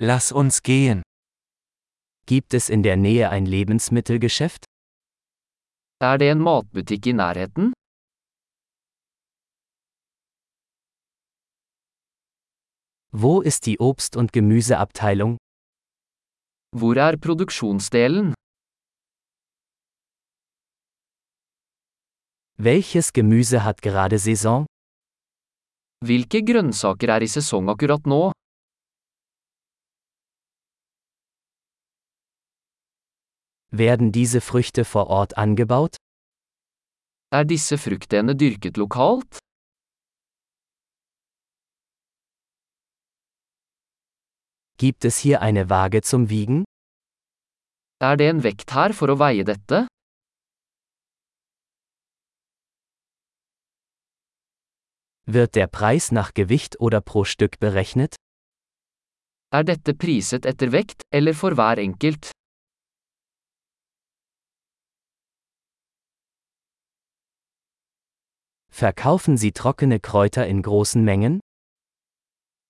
Lass uns gehen. Gibt es in der Nähe ein Lebensmittelgeschäft? Er det en matbutikk i nærheten? Wo ist die Obst- und Gemüseabteilung? Hvor er produksjonsdelen? Welches Gemüse hat gerade Saison? Hvilke grønnsaker er i sesong akkurat nå? Werden diese Früchte vor Ort angebaut? Er disse fruktene dyrket lokalt? Gibt es hier eine Waage zum Wiegen? Er det en vekt her for å veie dette? Wird der Preis nach Gewicht oder pro Stück berechnet? Er dette priset etter vekt, eller for hver enkelt? Verkaufen Sie trockene Kräuter in großen Mengen?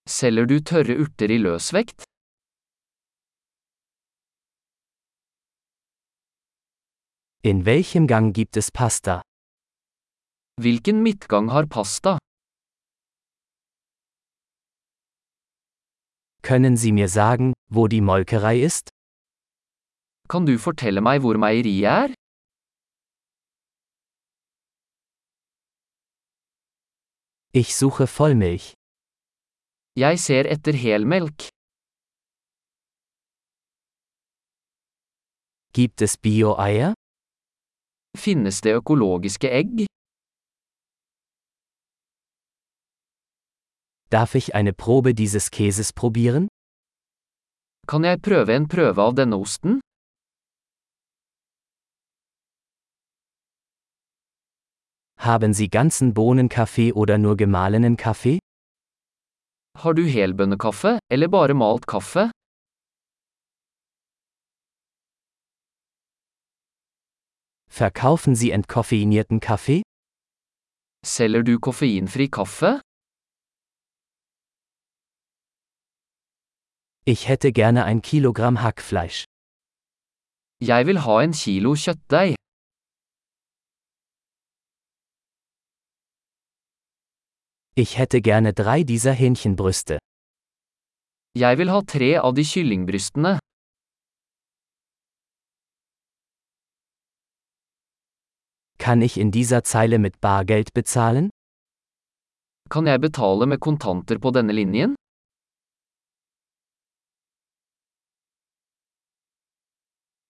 Selger du tørre urter i løsvekt? In welchem Gang gibt es Pasta? Hvilken midtgang har pasta? Können Sie mir sagen, wo die Molkerei ist? Kan du fortelle meg hvor meieriet er? Ich suche Vollmilch. Jeg ser etter helmelk. Gibt es Bio-Eier? Finnes det økologiske egg? Darf ich eine Probe dieses Käses probieren? Kan jeg prøve en prøve av denne osten? Haben Sie ganzen Bohnenkaffee oder nur gemahlenen Kaffee? Har du helbønnekaffe, eller bare malt kaffe? Verkaufen Sie entkoffeinierten Kaffee? Selger du koffeinfri kaffe? Ich hätte gerne ein Kilogramm Hackfleisch. Jeg vil ha en kilo kjøttdeig. Ich hätte gerne drei dieser Hähnchenbrüste. Jeg vil ha tre av de kyllingbrystene. Kann ich in dieser Zeile mit Bargeld bezahlen? Kan jeg betale med kontanter på denne linjen?